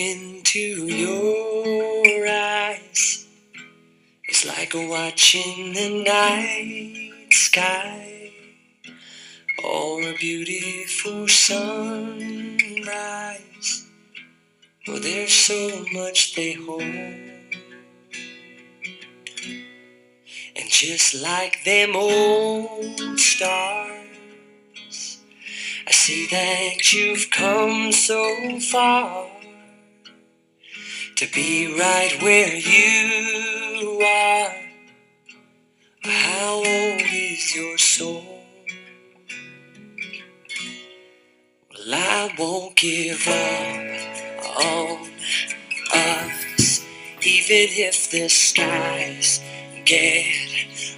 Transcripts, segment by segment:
Into your eyes, it's like watching the night sky or a beautiful sunrise. Oh, there's so much they hold. And just like them old stars, I see that you've come so far to be right where you are. How old is your soul? Well, I won't give up on us, even if the skies get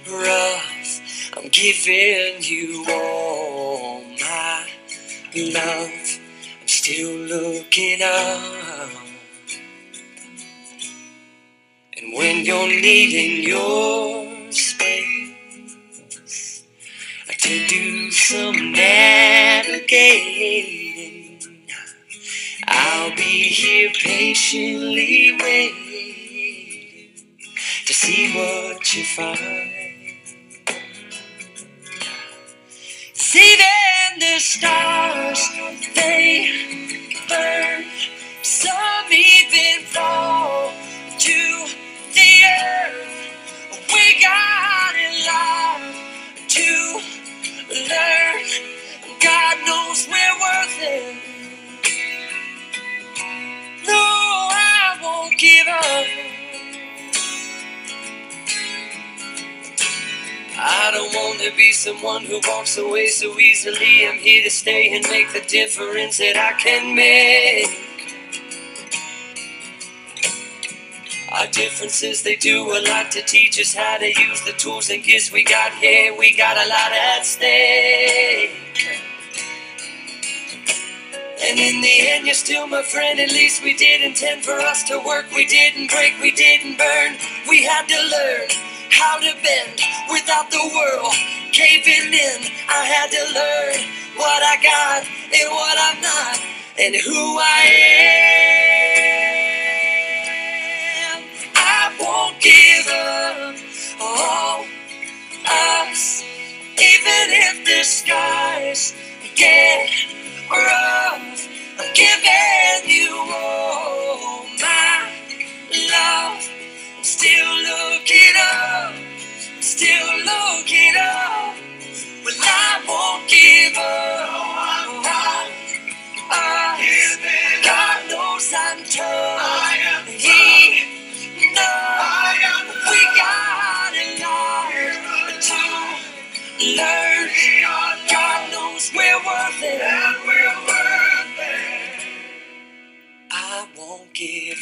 rough. I'm giving you all my love. I'm still looking up. And when you're needing your space to do some navigating, I'll be here patiently waiting to see what you find. I don't want to be someone who walks away so easily. I'm here to stay and make the difference that I can make. Our differences, they do a lot to teach us how to use the tools and gifts we got here. We got a lot at stake. And in the end, you're still my friend. At least we did intend for us to work. We didn't break, we didn't burn. We had to learn how to bend without the world caving in. I had to learn what I got and what I'm not, and who I am.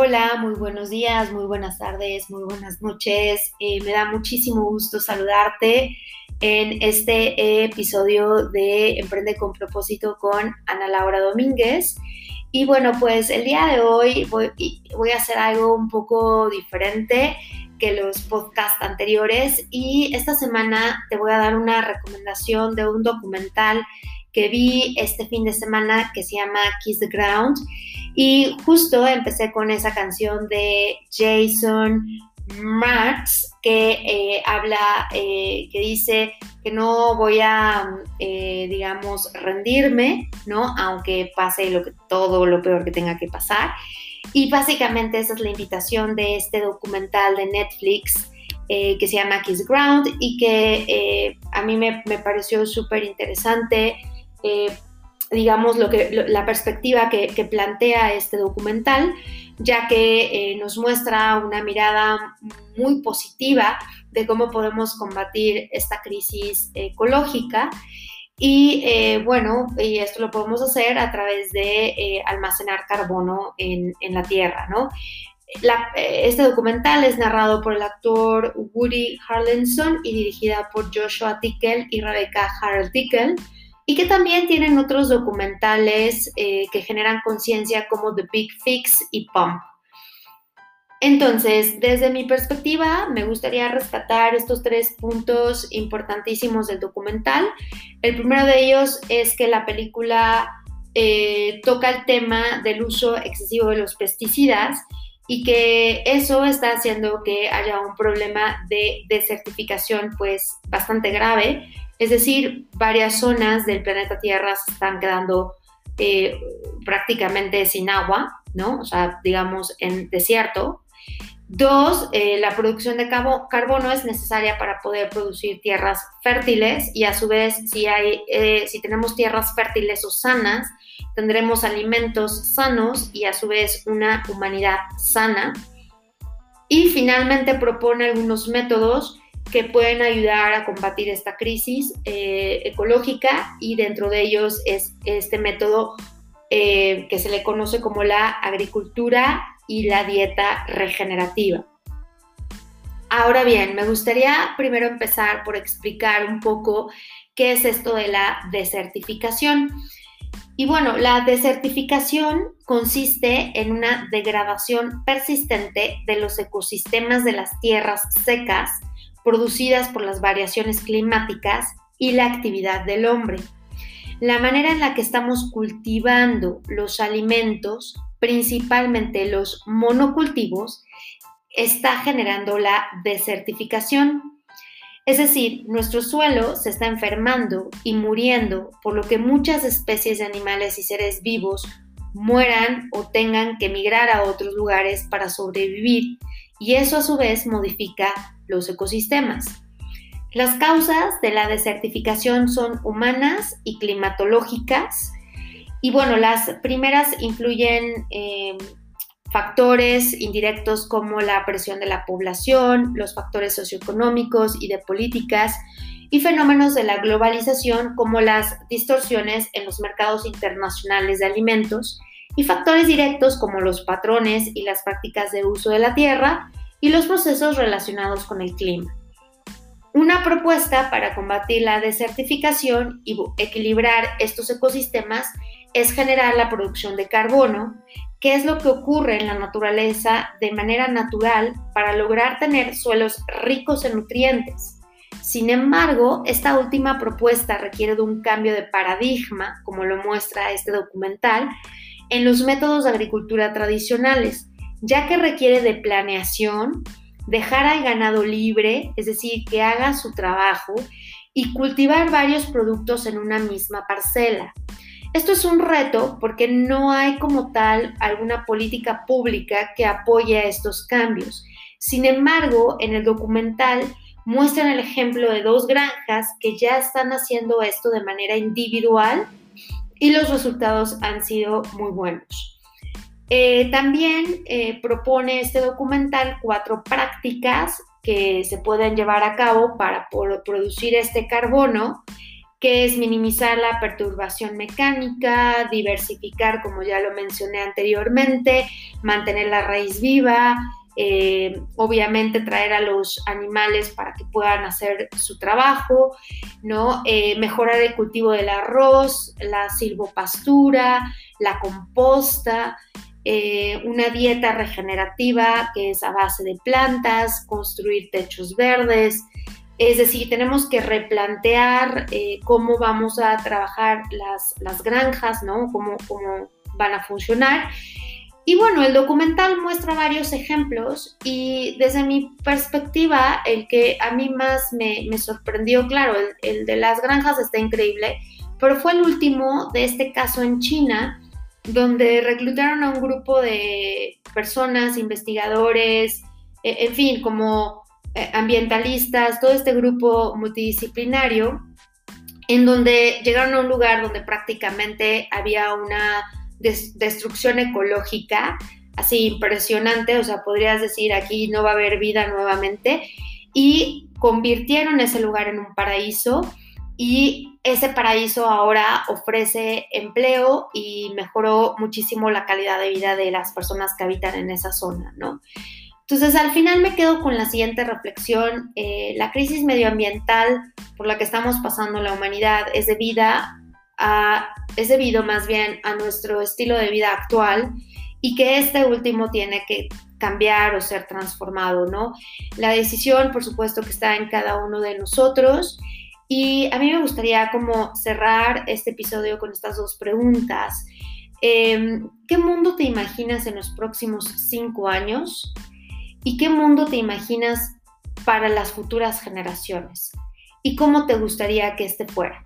Hola, muy buenos días, muy buenas tardes, muy buenas noches. Eh, me da muchísimo gusto saludarte en este episodio de Emprende con propósito con Ana Laura Domínguez. Y bueno, pues el día de hoy voy, voy a hacer algo un poco diferente que los podcasts anteriores y esta semana te voy a dar una recomendación de un documental que vi este fin de semana que se llama Kiss the Ground y justo empecé con esa canción de Jason Marx que eh, habla, eh, que dice que no voy a, eh, digamos, rendirme, ¿no? Aunque pase lo que, todo lo peor que tenga que pasar. Y básicamente esa es la invitación de este documental de Netflix que se llama Kiss Ground y que a mí me, me pareció súper interesante digamos, lo que, la perspectiva que, plantea este documental, ya que eh, nos muestra una mirada muy positiva de cómo podemos combatir esta crisis ecológica. Y eh, bueno, y esto lo podemos hacer a través de eh, almacenar carbono en, en, la Tierra, ¿no? este documental es narrado por el actor Woody Harlenson y dirigida por Joshua Tickel y Rebecca Harold Tickel, y que también tienen otros documentales eh, que generan conciencia como The Big Fix y Pump. Entonces, desde mi perspectiva, me gustaría rescatar estos tres puntos importantísimos del documental. El primero de ellos es que la película eh, toca el tema del uso excesivo de los pesticidas y que eso está haciendo que haya un problema de desertificación pues bastante grave. Es decir, varias zonas del planeta Tierra se están quedando eh, prácticamente sin agua, ¿no? O sea, digamos en desierto. Dos, eh, la producción de carbono es necesaria para poder producir tierras fértiles y a su vez si, hay, eh, si tenemos tierras fértiles o sanas, tendremos alimentos sanos y a su vez una humanidad sana. Y finalmente propone algunos métodos que pueden ayudar a combatir esta crisis eh, ecológica y dentro de ellos es este método que se le conoce como la agricultura y la dieta regenerativa. Ahora bien, me gustaría primero empezar por explicar un poco qué es esto de la desertificación. Y bueno, la desertificación consiste en una degradación persistente de los ecosistemas de las tierras secas producidas por las variaciones climáticas y la actividad del hombre. La manera en la que estamos cultivando los alimentos principalmente los monocultivos, está generando la desertificación. Es decir, nuestro suelo se está enfermando y muriendo, por lo que muchas especies de animales y seres vivos mueran o tengan que migrar a otros lugares para sobrevivir, y eso a su vez modifica los ecosistemas. Las causas de la desertificación son humanas y climatológicas, y bueno, las primeras influyen eh, factores indirectos como la presión de la población, los factores socioeconómicos y de políticas, y fenómenos de la globalización como las distorsiones en los mercados internacionales de alimentos, y factores directos como los patrones y las prácticas de uso de la tierra y los procesos relacionados con el clima. Una propuesta para combatir la desertificación y equilibrar estos ecosistemas es generar la producción de carbono, que es lo que ocurre en la naturaleza de manera natural para lograr tener suelos ricos en nutrientes. Sin embargo, esta última propuesta requiere de un cambio de paradigma, como lo muestra este documental, en los métodos de agricultura tradicionales, ya que requiere de planeación, dejar al ganado libre, es decir, que haga su trabajo, y cultivar varios productos en una misma parcela. Esto es un reto porque no hay como tal alguna política pública que apoye estos cambios. Sin embargo, en el documental muestran el ejemplo de dos granjas que ya están haciendo esto de manera individual y los resultados han sido muy buenos. Eh, también eh, propone este documental cuatro prácticas que se pueden llevar a cabo para producir este carbono que es minimizar la perturbación mecánica, diversificar, como ya lo mencioné anteriormente, mantener la raíz viva, eh, obviamente traer a los animales para que puedan hacer su trabajo, ¿no? Eh, mejorar el cultivo del arroz, la silvopastura, la composta, eh, una dieta regenerativa que es a base de plantas, construir techos verdes, es decir, tenemos que replantear cómo vamos a trabajar las, granjas, ¿no? Cómo, cómo van a funcionar. Y bueno, el documental muestra varios ejemplos y desde mi perspectiva, el que a mí más me, sorprendió, claro, el, el, de las granjas está increíble, pero fue el último de este caso en China, donde reclutaron a un grupo de personas, investigadores, e, en fin, como eh, ambientalistas, todo este grupo multidisciplinario, en donde llegaron a un lugar donde prácticamente había una destrucción ecológica así impresionante, o sea, podrías decir aquí no va a haber vida nuevamente, y convirtieron ese lugar en un paraíso y ese paraíso ahora ofrece empleo y mejoró muchísimo la calidad de vida de las personas que habitan en esa zona, ¿no? Entonces, al final me quedo con la siguiente reflexión. Eh, la crisis medioambiental por la que estamos pasando la humanidad es debida es debido más bien a nuestro estilo de vida actual y que este último tiene que cambiar o ser transformado, ¿no? La decisión, por supuesto, que está en cada uno de nosotros y a mí me gustaría como cerrar este episodio con estas dos preguntas. Em, ¿Qué mundo te imaginas en los próximos cinco años? ¿Y qué mundo te imaginas para las futuras generaciones? ¿Y cómo te gustaría que este fuera?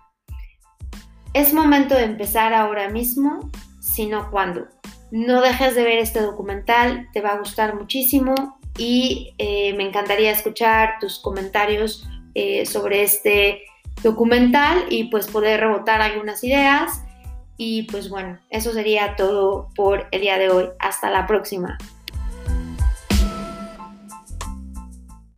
Es momento de empezar ahora mismo, sino cuándo. No dejes de ver este documental, te va a gustar muchísimo y eh, me encantaría escuchar tus comentarios eh, sobre este documental y pues poder rebotar algunas ideas. Y pues bueno, eso sería todo por el día de hoy. Hasta la próxima.